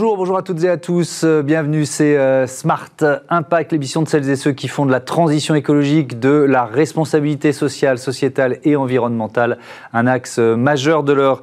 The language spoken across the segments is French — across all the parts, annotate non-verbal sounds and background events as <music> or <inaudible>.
Bonjour, bonjour à toutes et à tous. Euh, bienvenue, c'est euh, Smart Impact, l'émission de celles et ceux qui font de la transition écologique, de la responsabilité sociale, sociétale et environnementale un axe euh, majeur de leur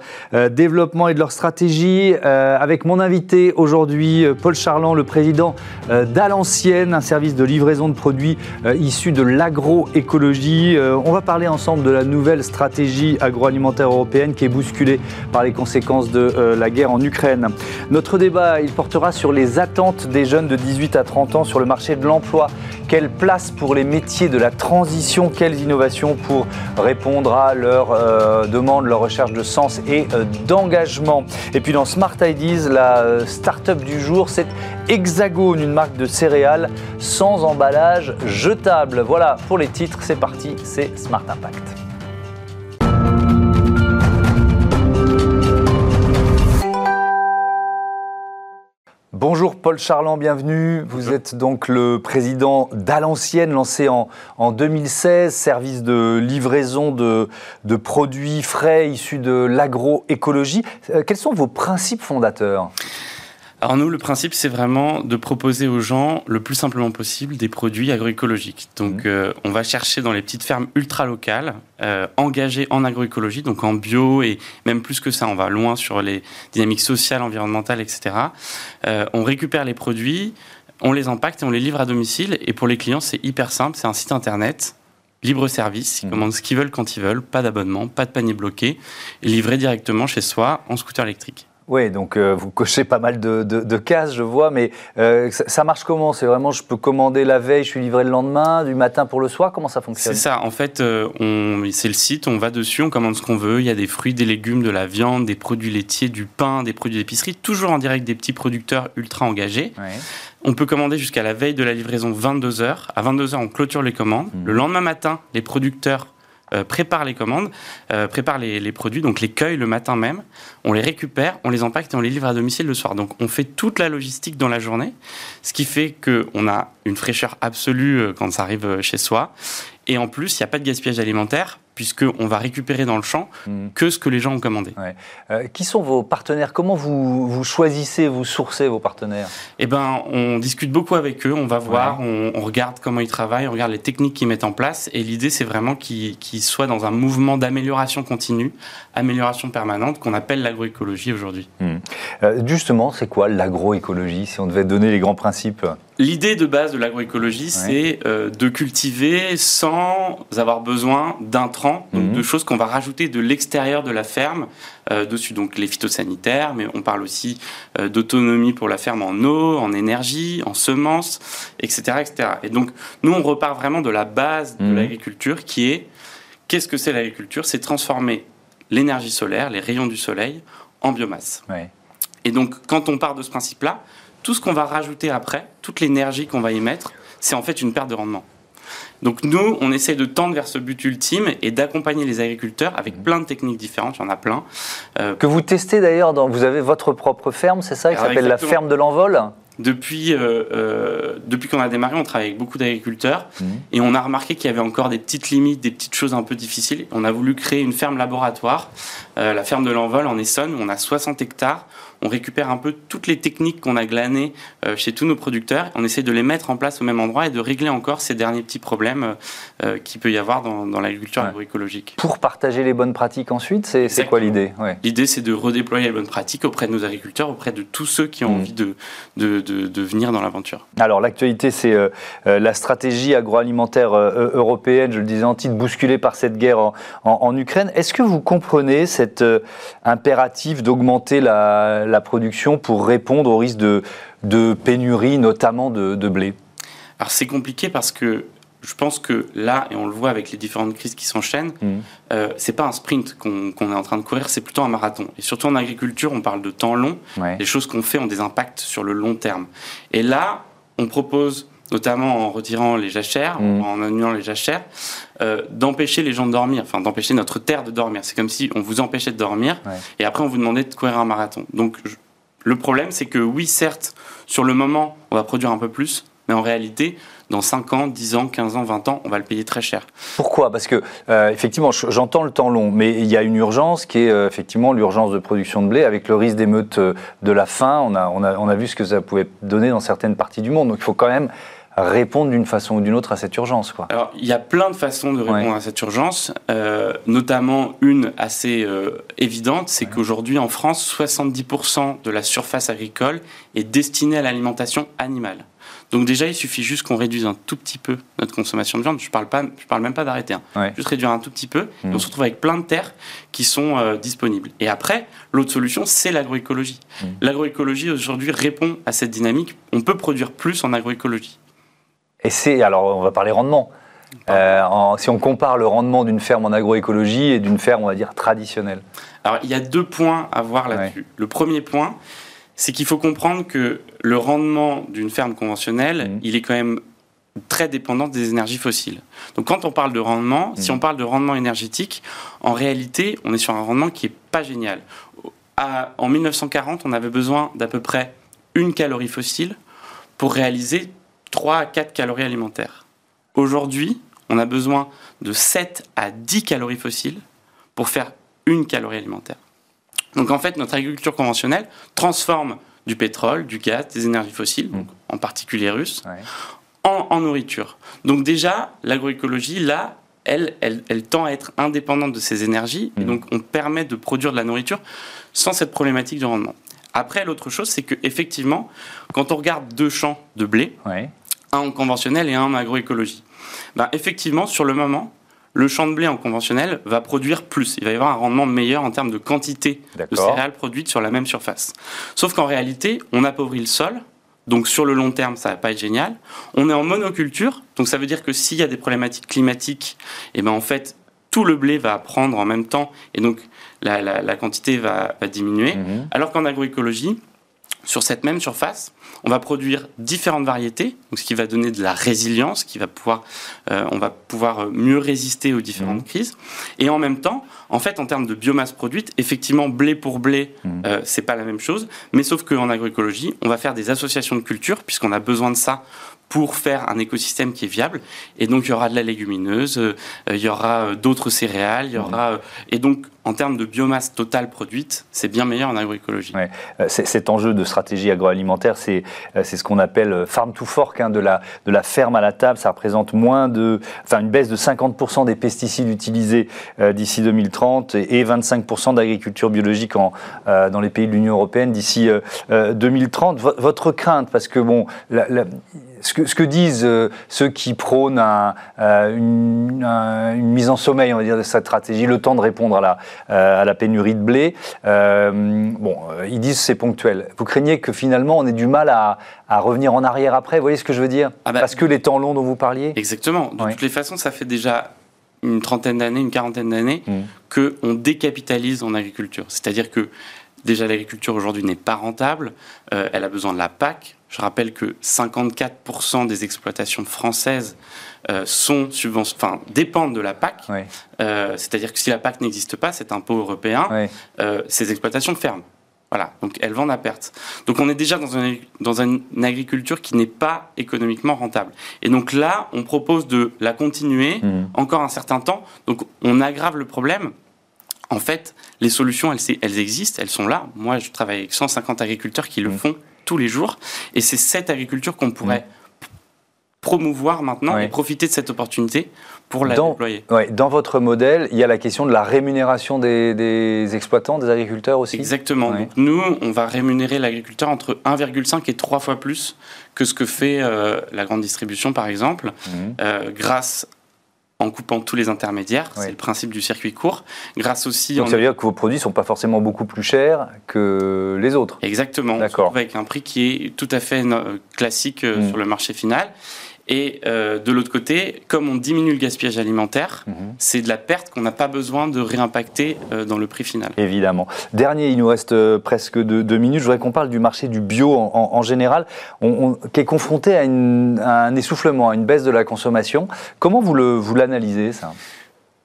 développement et de leur stratégie. Avec mon invité aujourd'hui, Paul Charland, le président d'Alancienne, un service de livraison de produits issus de l'agroécologie. On va parler ensemble de la nouvelle stratégie agroalimentaire européenne qui est bousculée par les conséquences de la guerre en Ukraine. Notre débat, il portera sur les attentes des jeunes de 18 à 30 ans sur le marché de l'emploi. Quelle place pour les métiers de la transition? Quelles innovations pour répondre à leurs euh, demandes, leurs recherches de sens et euh, d'engagement? Et puis dans Smart Ideas, la euh, start-up du jour, c'est Hexagone, une marque de céréales sans emballage jetable. Voilà pour les titres, c'est parti, c'est Smart Impact. Bonjour Paul Charland, bienvenue. Vous êtes donc le président d'Alancienne, lancé en, en, 2016, service de livraison de, de produits frais issus de l'agroécologie. Euh, quels sont vos principes fondateurs? Alors nous, le principe, c'est vraiment de proposer aux gens le plus simplement possible des produits agroécologiques. Donc mmh. euh, on va chercher dans les petites fermes ultra locales, euh, engagées en agroécologie, donc en bio et même plus que ça, on va loin sur les dynamiques sociales, environnementales, etc. Euh, on récupère les produits, on les impacte et on les livre à domicile. Et pour les clients, c'est hyper simple, c'est un site internet libre service, ils mmh. commandent ce qu'ils veulent quand ils veulent, pas d'abonnement, pas de panier bloqué, et livré directement chez soi en scooter électrique. Oui, donc euh, vous cochez pas mal de, de, cases, je vois, mais euh, ça, marche comment? C'est vraiment, je peux commander la veille, je suis livré le lendemain, du matin pour le soir? Comment ça fonctionne? C'est ça, en fait, euh, c'est le site, on va dessus, on commande ce qu'on veut, il y a des fruits, des légumes, de la viande, des produits laitiers, du pain, des produits d'épicerie, toujours en direct des petits producteurs ultra engagés. On peut commander jusqu'à la veille de la livraison 22h. À 22h, on clôture les commandes. Mmh. Le lendemain matin, les producteurs euh, prépare les commandes, euh, prépare les, produits, donc les cueille le matin même, on les récupère, on les impacte et on les livre à domicile le soir. Donc on fait toute la logistique dans la journée, ce qui fait qu'on a une fraîcheur absolue euh, quand ça arrive chez soi. Et en plus, il n'y a pas de gaspillage alimentaire puisqu'on va récupérer dans le champ hmm. que ce que les gens ont commandé. Euh, qui sont vos partenaires? Comment vous, vous, choisissez, vous sourcez vos partenaires? Eh ben, on discute beaucoup avec eux, on va voir, on, regarde comment ils travaillent, on regarde les techniques qu'ils mettent en place, et l'idée, c'est vraiment qu'ils soient dans un mouvement d'amélioration continue, amélioration permanente, qu'on appelle l'agroécologie aujourd'hui. Hmm. Euh, justement, c'est quoi l'agroécologie, si on devait donner les grands principes? L'idée de base de l'agroécologie, c'est euh, de cultiver sans avoir besoin d'intrants, donc mhm. de choses qu'on va rajouter de l'extérieur de la ferme euh, dessus. Donc les phytosanitaires, mais on parle aussi euh, d'autonomie pour la ferme en eau, en énergie, en semences, etc., etc. Et donc nous, on repart vraiment de la base de mhm. l'agriculture qui est qu'est-ce que c'est l'agriculture? C'est transformer l'énergie solaire, les rayons du soleil, en biomasse. Et donc quand on part de ce principe-là, tout ce qu'on va rajouter après, toute l'énergie qu'on va y mettre, c'est en fait une perte de rendement. Donc nous, on essaie de tendre vers ce but ultime et d'accompagner les agriculteurs avec plein de techniques différentes, il y en a plein. Euh, que vous testez d'ailleurs, vous avez votre propre ferme, c'est ça, qui s'appelle la ferme de l'envol depuis, euh, euh, depuis qu'on a démarré, on travaille avec beaucoup d'agriculteurs mmh. et on a remarqué qu'il y avait encore des petites limites, des petites choses un peu difficiles. On a voulu créer une ferme laboratoire, la ferme de l'envol en Essonne, où on a 60 hectares on récupère un peu toutes les techniques qu'on a glanées euh, chez tous nos producteurs, on essaie de les mettre en place au même endroit et de régler encore ces derniers petits problèmes euh, euh, qu'il peut y avoir dans, l'agriculture agroécologique. Pour partager les bonnes pratiques ensuite, c'est quoi l'idée? L'idée, c'est de redéployer les bonnes pratiques auprès de nos agriculteurs, auprès de tous ceux qui ont mmh. envie de, de, venir dans l'aventure. Alors, l'actualité, c'est la stratégie agroalimentaire européenne, je le disais en titre, bousculée par cette guerre en, en Ukraine. Est-ce que vous comprenez cet impératif d'augmenter la la production pour répondre au risque de, pénurie, notamment de, blé Alors c'est compliqué parce que je pense que là, et on le voit avec les différentes crises qui s'enchaînent, mmh. euh, c'est pas un sprint qu'on est en train de courir, c'est plutôt un marathon. Et surtout en agriculture, on parle de temps long. Les choses qu'on fait ont des impacts sur le long terme. Et là, on propose notamment en retirant les jachères, mmh. en annulant les jachères, euh, d'empêcher les gens de dormir, enfin d'empêcher notre terre de dormir. C'est comme si on vous empêchait de dormir et après on vous demandait de courir un marathon. Donc le problème, c'est que oui, certes, sur le moment, on va produire un peu plus, mais en réalité, dans 5 ans, 10 ans, 15 ans, 20 ans, on va le payer très cher. Pourquoi? Parce que, euh, effectivement, j'entends le temps long, mais il y a une urgence qui est euh, effectivement l'urgence de production de blé, avec le risque d'émeute de la faim. On a, on, a, on a vu ce que ça pouvait donner dans certaines parties du monde. Donc il faut quand même répondre d'une façon ou d'une autre à cette urgence quoi. Alors, il y a plein de façons de répondre à cette urgence, notamment une assez évidente, c'est qu'aujourd'hui en France, 70% de la surface agricole est destinée à l'alimentation animale. Donc déjà, il suffit juste qu'on réduise un tout petit peu notre consommation de viande. Je parle pas, je parle même pas d'arrêter. Hein. Juste réduire un tout petit peu. Et on mmh. se retrouve avec plein de terres qui sont euh, disponibles. Et après, l'autre solution, c'est l'agroécologie. Mmh. L'agroécologie aujourd'hui répond à cette dynamique. On peut produire plus en agroécologie. Et c'est alors, on va parler rendement. Euh, si on compare le rendement d'une ferme en agroécologie et d'une ferme, on va dire, traditionnelle Alors, il y a deux points à voir là-dessus. Le premier point, c'est qu'il faut comprendre que le rendement d'une ferme conventionnelle, mmh. il est quand même très dépendant des énergies fossiles. Donc quand on parle de rendement, si mmh. on parle de rendement énergétique, en réalité, on est sur un rendement qui est pas génial. en 1940, on avait besoin d'à peu près une calorie fossile pour réaliser 3 à 4 calories alimentaires. Aujourd'hui, on a besoin de 7 à 10 calories fossiles pour faire une calorie alimentaire. Donc en fait, notre agriculture conventionnelle transforme du pétrole, du gaz, des énergies fossiles, mm. en particulier russes, en, nourriture. Donc déjà, l'agroécologie, là, elle, elle, tend à être indépendante de ces énergies, et mm. donc on permet de produire de la nourriture sans cette problématique de rendement. Après, l'autre chose, c'est qu'effectivement, quand on regarde deux champs de blé, un en conventionnel et un en agroécologie, ben, effectivement, sur le moment, le champ de blé en conventionnel va produire plus. Il va y avoir un rendement meilleur en termes de quantité de céréales produites sur la même surface. Sauf qu'en réalité, on appauvrit le sol. Donc sur le long terme, ça va pas être génial. On est en monoculture, donc ça veut dire que s'il y a des problématiques climatiques, et eh ben en fait tout le blé va prendre en même temps et donc la, quantité va, diminuer. Mhm. Alors qu'en agroécologie, sur cette même surface, on va produire différentes variétés, ce qui va donner de la résilience, qui va pouvoir, euh, on va pouvoir mieux résister aux différentes mmh. crises. Et en même temps, en fait, en termes de biomasse produite, effectivement, blé pour blé, mmh. euh, c'est pas la même chose, mais sauf qu'en agroécologie, on va faire des associations de cultures, puisqu'on a besoin de ça pour faire un écosystème qui est viable. Et donc, il y aura de la légumineuse, euh, il y aura d'autres céréales, il y aura... et donc, en termes de biomasse totale produite, c'est bien meilleur en agroécologie. Ouais. Euh, cet enjeu de stratégie agroalimentaire, c'est euh, ce qu'on appelle euh, farm to fork, hein, de, la, de la ferme à la table. Ça représente moins de, enfin, une baisse de 50% des pesticides utilisés d'ici 2030 et, 25% d'agriculture biologique en, dans les pays de l'Union européenne d'ici 2030. votre crainte, parce que bon, la, ce que, ce que, disent ceux qui prônent une, une, mise en sommeil, on va dire, de cette stratégie, le temps de répondre à la, euh, à la pénurie de blé. Euh, bon, euh, ils disent c'est ponctuel. Vous craignez que finalement on ait du mal à, revenir en arrière après Vous voyez ce que je veux dire? Ah bah, Parce que les temps longs dont vous parliez? Exactement. De toutes les façons, ça fait déjà une trentaine d'années, une quarantaine d'années, mmh. qu'on décapitalise en agriculture. C'est-à-dire que déjà l'agriculture aujourd'hui n'est pas rentable, elle a besoin de la PAC, je rappelle que 54% des exploitations françaises euh, sont enfin, dépendent de la PAC. Euh, c'est-à-dire que si la PAC n'existe pas, cet impôt européen, euh, ces exploitations ferment. Voilà, donc elles vendent à perte. Donc on est déjà dans une, dans une agriculture qui n'est pas économiquement rentable. Et donc là, on propose de la continuer mmh. encore un certain temps. Donc on aggrave le problème. En fait, les solutions, elles, elles existent, elles sont là. Moi, je travaille avec 150 agriculteurs qui le mmh. font tous les jours. Et c'est cette agriculture qu'on pourrait promouvoir maintenant et profiter de cette opportunité pour la déployer. dans votre modèle, il y a la question de la rémunération des, exploitants, des agriculteurs aussi? Exactement. Donc nous, on va rémunérer l'agriculteur entre 1,5 et 3 fois plus que ce que fait euh, la grande distribution, par exemple, mm. euh, grâce en coupant tous les intermédiaires. C'est le principe du circuit court. Grâce aussi. Donc ça veut dire que vos produits ne sont pas forcément beaucoup plus chers que les autres. Exactement. D'accord. Avec un prix qui est tout à fait classique euh, mm. sur le marché final. Et euh, de l'autre côté, comme on diminue le gaspillage alimentaire, mhm. c'est de la perte qu'on n'a pas besoin de réimpacter euh, dans le prix final. Évidemment. Dernier, il nous reste euh, presque deux, minutes. Je voudrais qu'on parle du marché du bio en, général, qui est confronté à, un essoufflement, à une baisse de la consommation. Comment vous l'analysez, ça?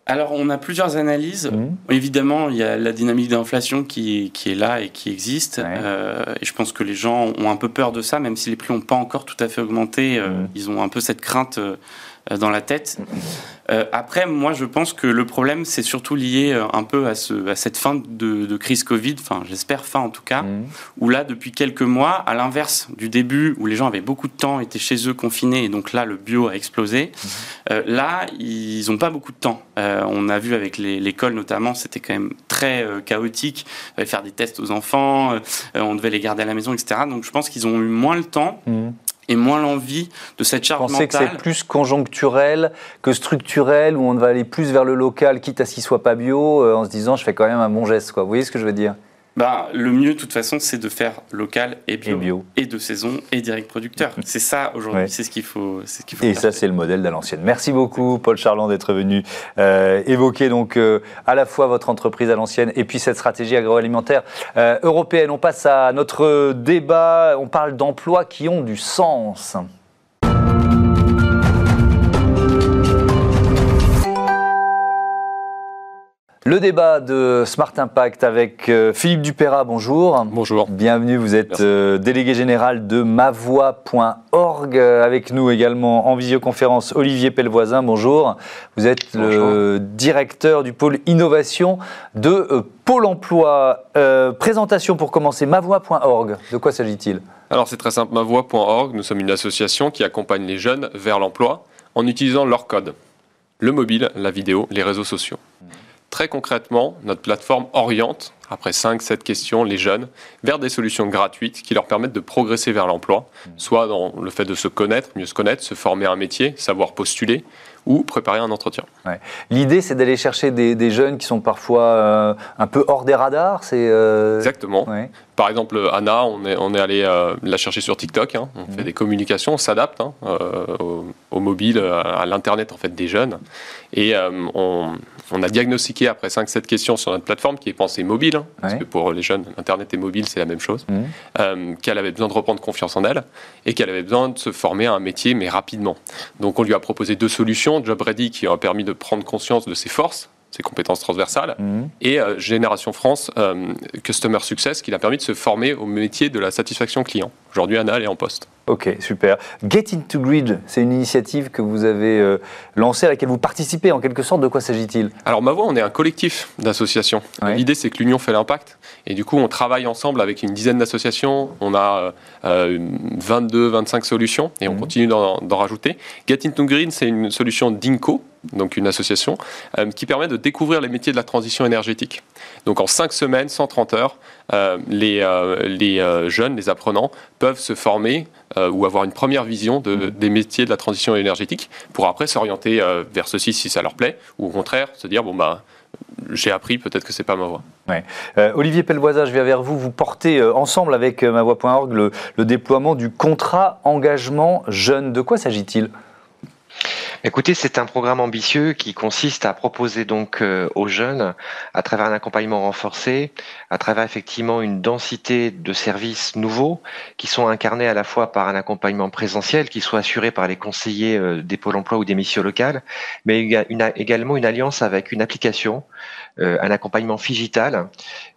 Alors, on a plusieurs analyses. Mmh. Évidemment, il y a la dynamique d'inflation qui, qui, est là et qui existe. Euh, et je pense que les gens ont un peu peur de ça, même si les prix n'ont pas encore tout à fait augmenté. Euh, mmh. Ils ont un peu cette crainte euh, dans la tête. Euh, après, moi, je pense que le problème, c'est surtout lié euh, un peu à, ce, à cette fin de, crise Covid, enfin, j'espère fin en tout cas, mmh. où là, depuis quelques mois, à l'inverse du début, où les gens avaient beaucoup de temps, étaient chez eux confinés, et donc là, le bio a explosé, mmh. euh, là, ils n'ont pas beaucoup de temps. on a vu avec l'école notamment, c'était quand même très chaotique. Il fallait faire des tests aux enfants, on devait les garder à la maison, etc. Donc je pense qu'ils ont eu moins le temps. Mmh et moins l'envie de cette charge Vous pensez que c'est plus conjoncturel que structurel, où on va aller plus vers le local, quitte à ce qu'il soit pas bio, euh, en se disant je fais quand même un bon geste. Quoi. Vous voyez ce que je veux dire? Bah, le mieux, de toute façon, c'est de faire local et bio, et, de saison et direct producteur. <laughs> C'est ça aujourd'hui, c'est ce qu'il faut, ce faut. Et ça, c'est le modèle l'ancienne. Merci beaucoup, Paul Charland, d'être venu euh, évoquer donc euh, à la fois votre entreprise à l'ancienne et puis cette stratégie agroalimentaire euh, européenne. On passe à notre débat. On parle d'emplois qui ont du sens. Le débat de Smart Impact avec euh, Philippe Dupéra, bonjour. Bonjour. Bienvenue, vous êtes euh, délégué général de mavoie.org. Euh, avec nous également en visioconférence Olivier Pellevoisin, bonjour. Vous êtes le directeur du pôle innovation de Pôle emploi. présentation pour commencer, mavoie.org. De quoi s'agit-il? Alors c'est très simple, mavoie.org, nous sommes une association qui accompagne les jeunes vers l'emploi en utilisant leur code. Le mobile, la vidéo, les réseaux sociaux. Très concrètement, notre plateforme oriente, après 5-7 questions, les jeunes vers des solutions gratuites qui leur permettent de progresser vers l'emploi, soit dans le fait de se connaître, mieux se connaître, se former à un métier, savoir postuler, ou préparer un entretien. L'idée, c'est d'aller chercher des, jeunes qui sont parfois euh, un peu hors des radars. C'est euh, exactement. Par exemple, Anna, on est, on est allé euh, la chercher sur TikTok. Hein. On fait mhm. des communications, on s'adapte hein, au, mobile, à l'internet en fait des jeunes, et on, on, a diagnostiqué après 5-7 questions sur notre plateforme qui est pensée mobile, hein, parce que pour les jeunes, internet et mobile c'est la même chose, mhm. qu'elle avait besoin de reprendre confiance en elle et qu'elle avait besoin de se former à un métier mais rapidement. Donc on lui a proposé deux solutions Job Ready qui a permis de prendre conscience de ses forces, ses compétences transversales, mhm. et euh, Génération France euh, Customer Success qui l'a permis de se former au métier de la satisfaction client. Aujourd'hui, Anna, elle est en poste. Ok, super. Get into Grid, c'est une initiative que vous avez euh, lancée, à laquelle vous participez en quelque sorte. De quoi s'agit-il? Alors, ma voix, on est un collectif d'associations. L'idée, c'est que l'union fait l'impact. Et du coup, on travaille ensemble avec une dizaine d'associations. On a 22, 25 solutions et on mhm. continue d'en rajouter. Get into Grid, c'est une solution d'Inco, donc une association, euh, qui permet de découvrir les métiers de la transition énergétique. Donc en 5 semaines, 130 heures, euh, les, euh, les jeunes, les apprenants peuvent se former ou avoir une première vision de, mmh. des métiers de la transition énergétique pour après s'orienter vers ceci si ça leur plaît, ou au contraire se dire bon bah j'ai appris, peut-être que c'est pas ma voie. Ouais. Olivier Pellevoisa, je viens vers vous. Vous portez ensemble avec mavoie.org le, le déploiement du contrat engagement jeune. De quoi s'agit-il? Écoutez, c'est un programme ambitieux qui consiste à proposer donc euh, aux jeunes, à travers un accompagnement renforcé, à travers effectivement une densité de services nouveaux qui sont incarnés à la fois par un accompagnement présentiel qui soit assuré par les conseillers euh, des pôles emploi ou des missions locales, mais également une alliance avec une application, euh, un accompagnement digital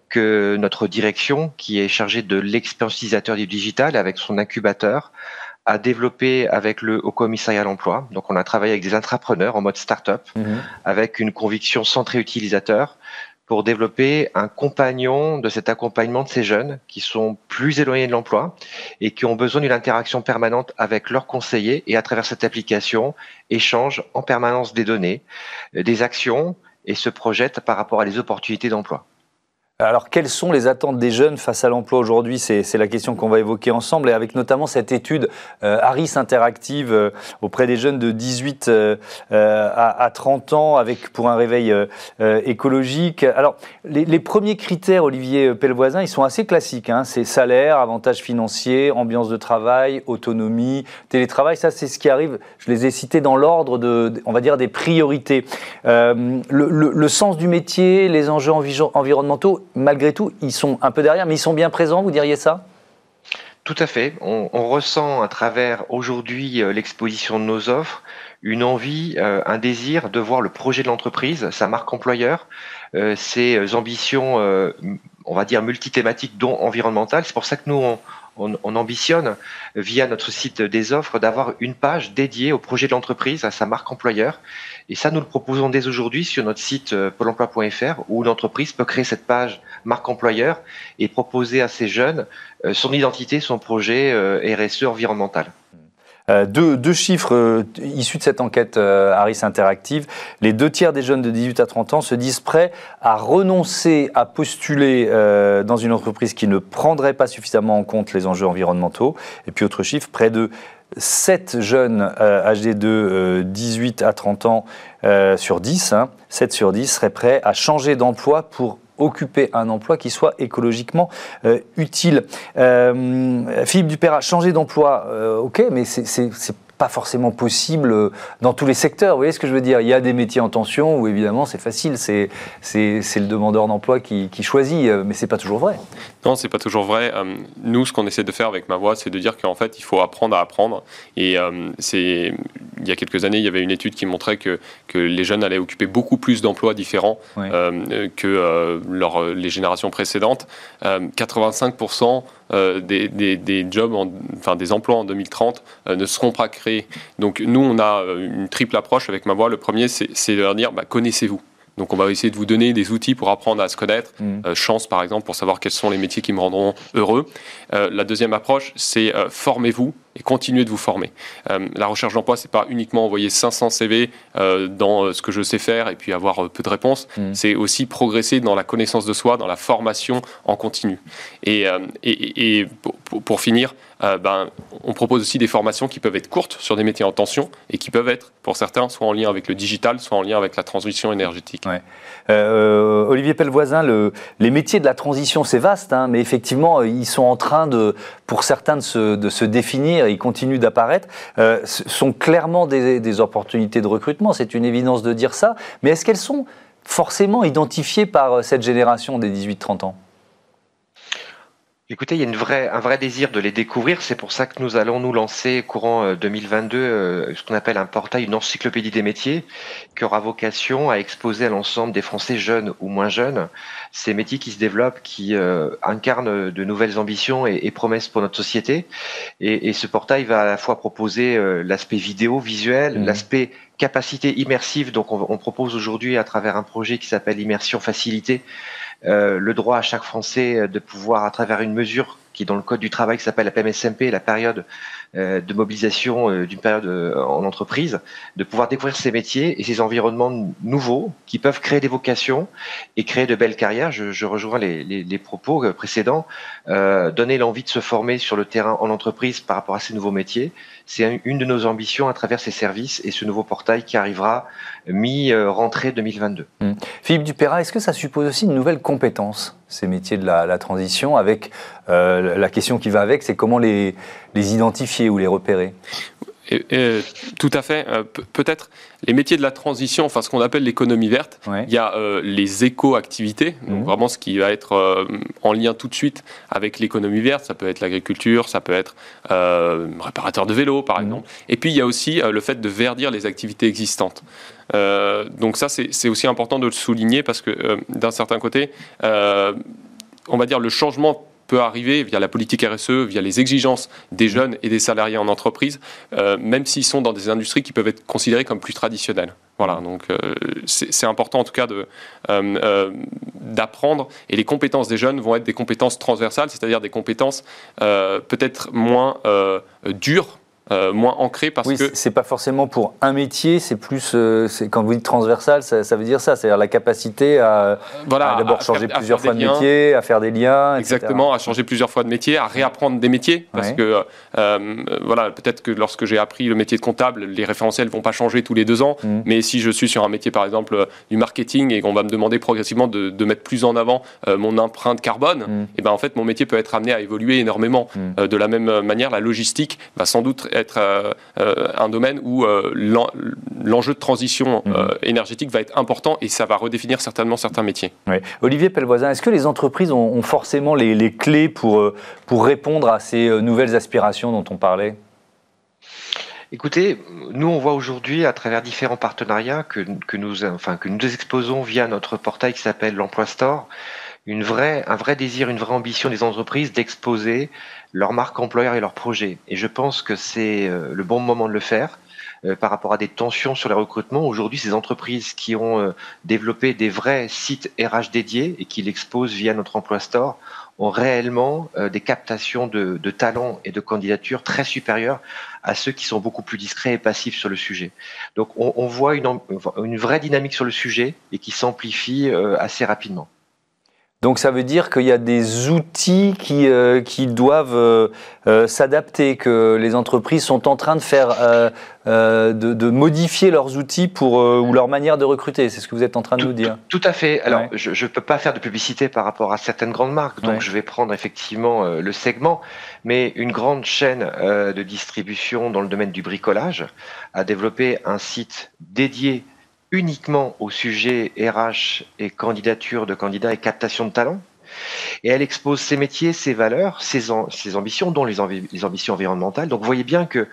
que notre direction, qui est chargée de l'expérience utilisateur du digital avec son incubateur, à développer avec le Haut Commissariat à l'emploi. Donc, on a travaillé avec des entrepreneurs en mode start-up, mhm. avec une conviction centrée utilisateur pour développer un compagnon de cet accompagnement de ces jeunes qui sont plus éloignés de l'emploi et qui ont besoin d'une interaction permanente avec leurs conseillers et à travers cette application échangent en permanence des données, des actions et se projettent par rapport à les opportunités d'emploi. Alors, quelles sont les attentes des jeunes face à l'emploi aujourd'hui? C'est la question qu'on va évoquer ensemble, et avec notamment cette étude euh, Harris Interactive euh, auprès des jeunes de 18 euh, à, 30 ans, avec pour un réveil écologique. Alors, les, premiers critères, Olivier Pellevoisin, ils sont assez classiques. Hein. c'est salaire, avantages financiers, ambiance de travail, autonomie, télétravail. Ça, c'est ce qui arrive. Je les ai cités dans l'ordre de, on va dire, des priorités. Le, le, sens du métier, les enjeux environnementaux malgré tout, ils sont un peu derrière, mais ils sont bien présents, vous diriez ça? Tout à fait. On, ressent à travers aujourd'hui euh, l'exposition de nos offres une envie, un désir de voir le projet de l'entreprise, sa marque employeur, ses ambitions, on va dire multithématiques, dont environnementales. C'est pour ça que nous, on, on, ambitionne, via notre site des offres, d'avoir une page dédiée au projet de l'entreprise, à sa marque employeur. Et ça, nous le proposons dès aujourd'hui sur notre site euh, pôle emploi.fr, où l'entreprise peut créer cette page marque employeur et proposer à ses jeunes euh, son identité, son projet euh, RSE environnemental. Euh, deux, chiffres euh, issus de cette enquête euh, Harris Interactive. Les deux tiers des jeunes de 18 à 30 ans se disent prêts à renoncer à postuler dans une entreprise qui ne prendrait pas suffisamment en compte les enjeux environnementaux. Et puis autre chiffre, près de 7 jeunes âgés de 18 à 30 ans sur 10, 7 hein, sur 10 seraient prêts à changer d'emploi pour occuper un emploi qui soit écologiquement euh, utile. Euh, Philippe Dupéra, changer d'emploi, euh, ok, mais c'est pas forcément possible euh, dans tous les secteurs. Vous voyez ce que je veux dire? Il y a des métiers en tension où évidemment c'est facile, c'est le demandeur d'emploi qui, choisit, euh, mais c'est pas toujours vrai. Non, c'est pas toujours vrai. Euh, nous, ce qu'on essaie de faire avec ma voix, c'est de dire qu'en fait, il faut apprendre à apprendre. Et c'est il y a quelques années, il y avait une étude qui montrait que, que les jeunes allaient occuper beaucoup plus d'emplois différents que les générations précédentes. 85% euh, des, des, jobs, enfin des emplois en 2030 euh, ne seront pas créés. Donc nous, on a euh, une triple approche avec ma voix. Le premier, c'est de leur dire, bah, connaissez-vous. Donc on va essayer de vous donner des outils pour apprendre à se connaître. Mmh. chance par exemple pour savoir quels sont les métiers qui me rendront heureux. la deuxième approche, c'est formez-vous et continuer de vous former. Euh, la recherche d'emploi, c'est pas uniquement envoyer 500 CV euh, dans euh, ce que je sais faire et puis avoir peu de réponses. Mm. C'est aussi progresser dans la connaissance de soi, dans la formation en continu. Et, et, pour, pour, finir, ben, on propose aussi des formations qui peuvent être courtes sur des métiers en tension et qui peuvent être, pour certains, soit en lien avec le digital, soit en lien avec la transition énergétique. Olivier Pellevoisin, le, les métiers de la transition, c'est vaste, hein, mais effectivement, ils sont en train de, pour certains, de se, définir ils continuent d'apparaître, euh, sont clairement des, opportunités de recrutement. C'est une évidence de dire ça. Mais est-ce qu'elles sont forcément identifiées par euh, cette génération des 18-30 ans? Écoutez, il y a une vraie, un vrai désir de les découvrir. C'est pour ça que nous allons nous lancer courant 2022 euh, ce qu'on appelle un portail, une encyclopédie des métiers, qui aura vocation à exposer à l'ensemble des Français jeunes ou moins jeunes ces métiers qui se développent, qui euh, incarnent de nouvelles ambitions et, promesses pour notre société. Et, ce portail va à la fois proposer euh, l'aspect vidéo, visuel, mmh. l'aspect capacité immersive. Donc, on, on propose aujourd'hui à travers un projet qui s'appelle Immersion Facilité euh, le droit à chaque Français de pouvoir, à travers une mesure qui dans le code du travail s'appelle la PMSMP, la période euh, de mobilisation euh, d'une période en entreprise, de pouvoir découvrir ces métiers et ces environnements nouveaux qui peuvent créer des vocations et créer de belles carrières. Je, rejoins les, propos précédents, donner l'envie de se former sur le terrain en entreprise par rapport à ces nouveaux métiers. C'est une de nos ambitions à travers ces services et ce nouveau portail qui arrivera mi-rentrée 2022. Mmh. Philippe Dupéra, est-ce que ça suppose aussi une nouvelle compétence, ces métiers de la, transition, avec euh, la question qui va avec, c'est comment les identifier ou les repérer tout à fait. Euh, peut-être les métiers de la transition, enfin ce qu'on appelle l'économie verte, il y a euh, les éco-activités, donc mmh. vraiment ce qui va être euh, en lien tout de suite avec l'économie verte. Ça peut être l'agriculture, ça peut être réparateur de vélo par mmh. exemple. Et puis il y a aussi le fait de verdir les activités existantes. donc ça c'est aussi important de le souligner parce que d'un certain côté, on va dire le changement peut arriver via la politique RSE, via les exigences des jeunes et des salariés en entreprise, euh, même s'ils sont dans des industries qui peuvent être considérées comme plus traditionnelles. Voilà, donc euh, c'est important en tout cas euh, d'apprendre. Et les compétences des jeunes vont être des compétences transversales, c'est-à-dire des compétences peut-être moins dures euh, moins ancré parce oui, que c'est pas forcément pour un métier, c'est plus euh, quand vous dites transversal, ça, veut dire ça, c'est-à-dire la capacité à, voilà, d'abord changer plusieurs fois de métier, à faire des liens, exactement, à changer plusieurs fois de métier, à réapprendre des métiers parce que euh, voilà, peut-être que lorsque j'ai appris le métier de comptable, les référentiels vont pas changer tous les deux ans, mmh. mais si je suis sur un métier par exemple du marketing et qu'on va me demander progressivement de, de mettre plus en avant mon empreinte carbone, mmh. et ben en fait mon métier peut être amené à évoluer énormément. Mmh. de la même manière, la logistique va sans doute être euh, euh, un domaine où euh, l'enjeu de transition mhm. énergétique va être important et ça va redéfinir certainement certains métiers. Olivier Pellevoisin, est-ce que les entreprises ont, forcément les, clés pour, pour répondre à ces nouvelles aspirations dont on parlait? Écoutez, nous on voit aujourd'hui à travers différents partenariats que, que, nous, enfin, que nous exposons via notre portail qui s'appelle l'Emploi Store, une vraie, un vrai désir, une vraie ambition des entreprises d'exposer leur marque employeur et leurs projets. Et je pense que c'est euh, le bon moment de le faire euh, par rapport à des tensions sur les recrutements. Aujourd'hui, ces entreprises qui ont euh, développé des vrais sites RH dédiés et qui l'exposent via notre emploi store ont réellement des captations de, talents et de candidatures très supérieures à ceux qui sont beaucoup plus discrets et passifs sur le sujet. Donc on, voit une, vraie dynamique sur le sujet et qui s'amplifie assez rapidement. Donc ça veut dire qu'il y a des outils qui, euh, qui doivent euh, euh, s'adapter, que les entreprises sont en train de faire, de, de, modifier leurs outils pour, ou leur manière de recruter. C'est ce que vous êtes en train de nous dire. Tout, à fait. Alors je ne peux pas faire de publicité par rapport à certaines grandes marques, donc je vais prendre effectivement le segment, mais une grande chaîne de distribution dans le domaine du bricolage a développé un site dédié uniquement au sujet RH et candidature de candidats et captation de talents. Et elle expose ses métiers, ses valeurs, ses, ambitions, dont les, ambitions environnementales. Donc vous voyez bien que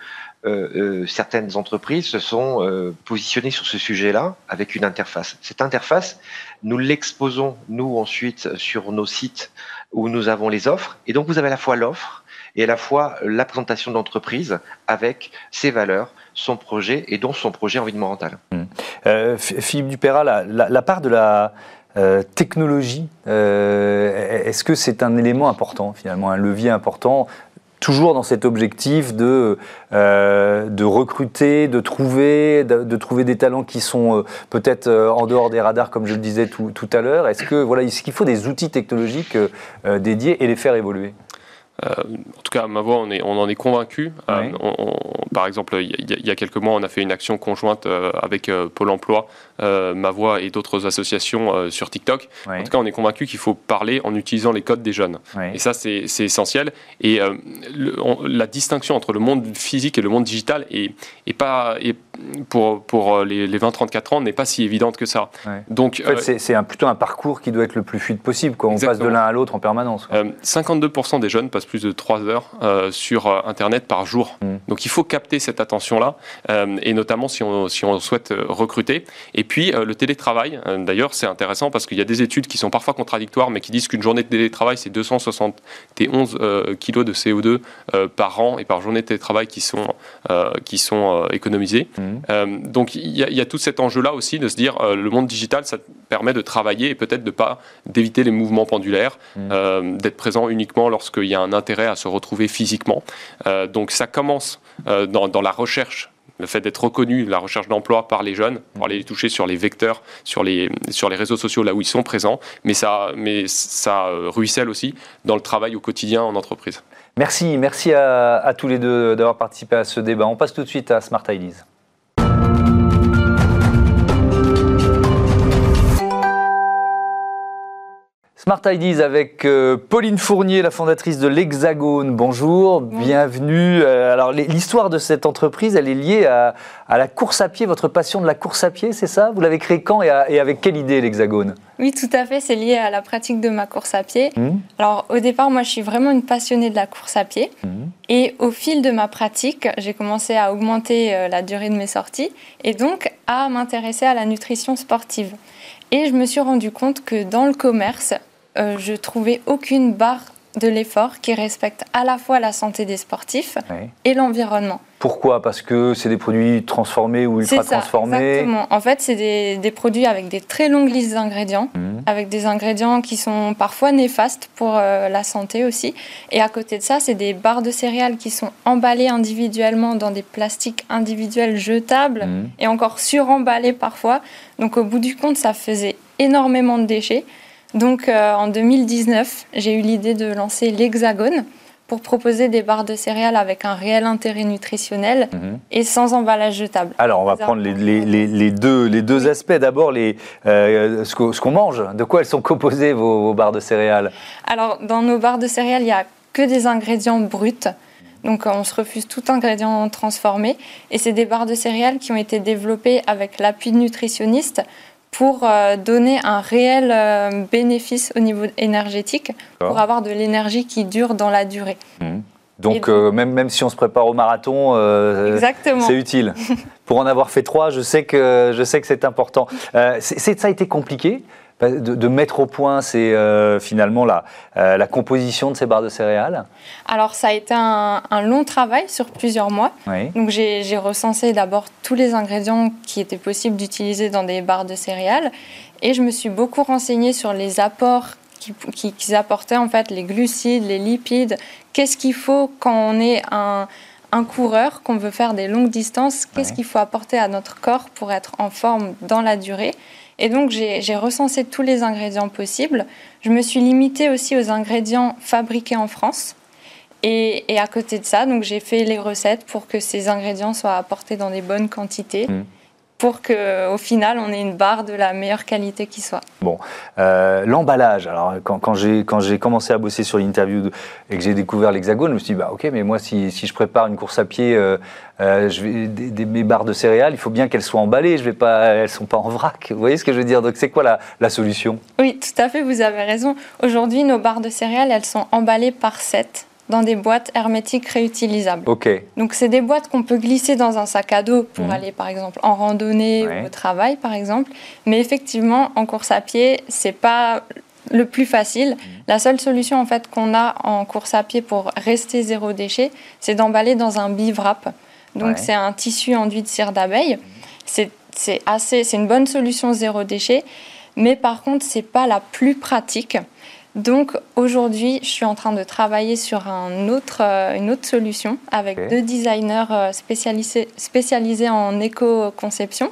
euh, euh, certaines entreprises se sont euh, positionnées sur ce sujet-là avec une interface. Cette interface, nous l'exposons, nous, ensuite, sur nos sites où nous avons les offres. Et donc vous avez à la fois l'offre et à la fois la présentation d'entreprise avec ses valeurs, son projet et dont son projet environnemental. Mmh. Euh, Philippe Dupéra, la, part de la euh, technologie, euh, est-ce que c'est un élément important finalement, un levier important toujours dans cet objectif de, de recruter, de trouver, de, trouver des talents qui sont peut-être en dehors des radars, comme je le disais tout, tout à l'heure? Est-ce que voilà, est-ce qu'il faut des outils technologiques dédiés et les faire évoluer? euh, en tout cas, à ma voix, on, est, on en est convaincu. Euh, par exemple, il y, a quelques mois, on a fait une action conjointe euh, avec Pôle Emploi, ma voix et d'autres associations sur TikTok. En tout cas, on est convaincu qu'il faut parler en utilisant les codes des jeunes. Et ça, c'est essentiel. Et la distinction entre le monde physique et le monde digital est, pas, pour, pour les, 20-34 ans n'est pas si évidente que ça. Donc, en fait, c'est plutôt un parcours qui doit être le plus fluide possible. Quoi. On passe de l'un à l'autre en permanence. 52% des jeunes passent plus de 3 heures euh, sur euh, Internet par jour. Mm. Donc il faut capter cette attention-là, euh, et notamment si on, si on souhaite recruter. Et puis le télétravail, d'ailleurs, c'est intéressant parce qu'il y a des études qui sont parfois contradictoires, mais qui disent qu'une journée de télétravail, c'est 271 kilos de CO2 par an et par journée de télétravail qui sont, qui sont économisés. Mm. donc il y, a, tout cet enjeu-là aussi de se dire le monde digital, ça permet de travailler et peut-être de pas d'éviter les mouvements pendulaires, mm. d'être présent uniquement lorsqu'il y a un intérêt à se retrouver physiquement. Euh, donc ça commence euh, dans, la recherche le fait d'être reconnu, la recherche d'emploi par les jeunes, pour aller les toucher sur les vecteurs, sur les, sur les réseaux sociaux là où ils sont présents, mais ça, mais ça euh, ruisselle aussi dans le travail au quotidien en entreprise. Merci, merci à, à tous les deux d'avoir participé à ce débat. On passe tout de suite à Smart Ideas. Smart Ideas avec euh, Pauline Fournier, la fondatrice de l'Hexagone. Bonjour, bienvenue. Euh, alors l'histoire de cette entreprise, elle est liée à, la course à pied, votre passion de la course à pied, c'est ça? Vous l'avez créée quand et, avec quelle idée l'Hexagone? Oui, tout à fait, c'est lié à la pratique de ma course à pied. Mmh. Alors au départ, moi je suis vraiment une passionnée de la course à pied. Mmh. Et au fil de ma pratique, j'ai commencé à augmenter euh, la durée de mes sorties et donc à m'intéresser à la nutrition sportive. Et je me suis rendu compte que dans le commerce, euh, je trouvais aucune barre de l'effort qui respecte à la fois la santé des sportifs et l'environnement. Pourquoi? Parce que c'est des produits transformés ou ultra transformés Exactement. En fait, c'est des, produits avec des très longues listes d'ingrédients, mmh. avec des ingrédients qui sont parfois néfastes pour euh, la santé aussi. Et à côté de ça, c'est des barres de céréales qui sont emballées individuellement dans des plastiques individuels jetables mmh. et encore suremballés parfois. Donc au bout du compte, ça faisait énormément de déchets. Donc euh, en 2019, j'ai eu l'idée de lancer l'Hexagone pour proposer des barres de céréales avec un réel intérêt nutritionnel mhm. et sans emballage jetable. Alors on va prendre les, deux, les deux aspects. D'abord euh, ce qu'on mange. De quoi elles sont composées vos, barres de céréales? Alors dans nos barres de céréales, il n'y a que des ingrédients bruts. Donc on se refuse tout ingrédient transformé. Et c'est des barres de céréales qui ont été développées avec l'appui de nutritionnistes pour euh, donner un réel euh, bénéfice au niveau énergétique, pour avoir de l'énergie qui dure dans la durée. Mmh. Donc même, même si on se prépare au marathon, c'est utile. <laughs> Pour en avoir fait trois, je sais que, je sais que c'est important. c'est, ça a été compliqué de, mettre au point c'est euh, finalement la, euh, la, composition de ces barres de céréales. Alors ça a été un, long travail sur plusieurs mois. Donc j'ai recensé d'abord tous les ingrédients qui étaient possibles d'utiliser dans des barres de céréales. Et je me suis beaucoup renseignée sur les apports qu'ils qui, apportaient en fait les glucides, les lipides. Qu'est-ce qu'il faut quand on est un, un coureur, qu'on veut faire des longues distances? Qu'est-ce qu'il faut apporter à notre corps pour être en forme dans la durée? Et donc, j'ai recensé tous les ingrédients possibles. Je me suis limitée aussi aux ingrédients fabriqués en France. Et, à côté de ça, j'ai fait les recettes pour que ces ingrédients soient apportés dans des bonnes quantités. Mmh pour qu'au final, on ait une barre de la meilleure qualité qui soit. Bon, euh, l'emballage. Alors, quand, quand j'ai commencé à bosser sur l'interview et que j'ai découvert l'hexagone, je me suis dit, bah, ok, mais moi, si, si je prépare une course à pied, euh, euh, je vais, des, mes barres de céréales, il faut bien qu'elles soient emballées. Je vais pas, elles ne sont pas en vrac. Vous voyez ce que je veux dire? Donc, c'est quoi la, la, solution? Oui, tout à fait, vous avez raison. Aujourd'hui, nos barres de céréales, elles sont emballées par 7 dans des boîtes hermétiques réutilisables. Donc c'est des boîtes qu'on peut glisser dans un sac à dos pour mhm. aller par exemple en randonnée ou au travail par exemple. Mais effectivement en course à pied c'est pas le plus facile. Mhm. La seule solution en fait qu'on a en course à pied pour rester zéro déchet, c'est d'emballer dans un bivrap. Donc c'est un tissu enduit de cire d'abeille. C'est assez, c'est une bonne solution zéro déchet, mais par contre c'est pas la plus pratique donc aujourd'hui, je suis en train de travailler sur un autre, euh, une autre solution avec deux designers euh, spécialisés, spécialisés en éco-conception.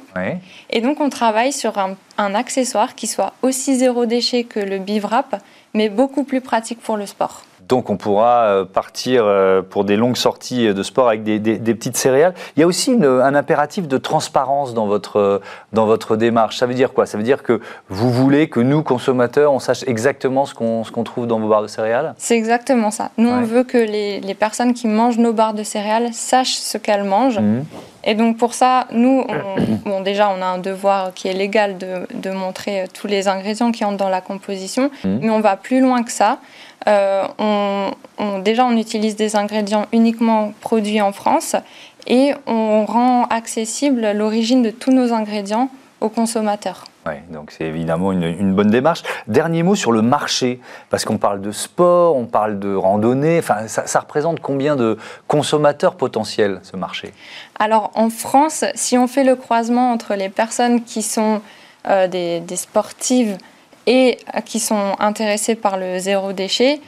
Et donc on travaille sur un, un, accessoire qui soit aussi zéro déchet que le bivrap, mais beaucoup plus pratique pour le sport. Donc on pourra euh, partir euh, pour des longues sorties de sport avec des, petites céréales. Il y a aussi un impératif de transparence dans votre, dans votre démarche. Ça veut dire quoi? Ça veut dire que vous voulez que nous, consommateurs, on sache exactement ce qu'on trouve dans vos barres de céréales? C'est exactement ça. Nous, on veut que les, personnes qui mangent nos barres de céréales sachent ce qu'elles mangent. Mmh. Et donc pour ça, nous, <coughs> bon, déjà, on a un devoir qui est légal de, de, montrer tous les ingrédients qui entrent dans la composition, mmh. mais on va plus loin que ça. Euh, on, déjà, on utilise des ingrédients uniquement produits en France et on rend accessible l'origine de tous nos ingrédients aux consommateurs. Donc c'est évidemment une, bonne démarche. Dernier mot sur le marché, parce qu'on parle de sport, on parle de randonnée, enfin, ça, représente combien de consommateurs potentiels ce marché? Alors en France, si on fait le croisement entre les personnes qui sont euh, des, sportives et qui sont intéressés par le zéro déchet,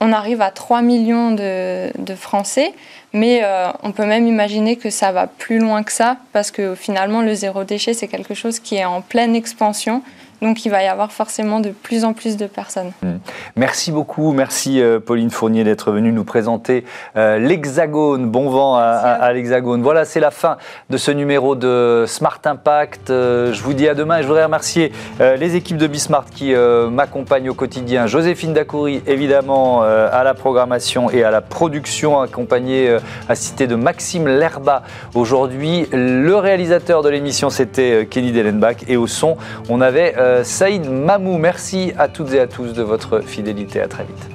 on arrive à 3 millions de, Français, mais euh, on peut même imaginer que ça va plus loin que ça, parce que finalement le zéro déchet, c'est quelque chose qui est en pleine expansion. Donc il va y avoir forcément de plus en plus de personnes. Hmm. Merci beaucoup, merci euh, Pauline Fournier d'être venue nous présenter euh, l'Hexagone. Bon vent à, l'Hexagone. Voilà, c'est la fin de ce numéro de Smart Impact. Euh, je vous dis à demain et je voudrais remercier les équipes de Bismart qui m'accompagnent au quotidien. Joséphine Dacoury, évidemment, à la programmation et à la production, accompagnée, assistée de Maxime Lerba. Aujourd'hui, le réalisateur de l'émission, c'était Kenny Dellenbach et au son, on avait... Euh, Saïd Mamou. Merci à toutes et à tous de votre fidélité. À très vite.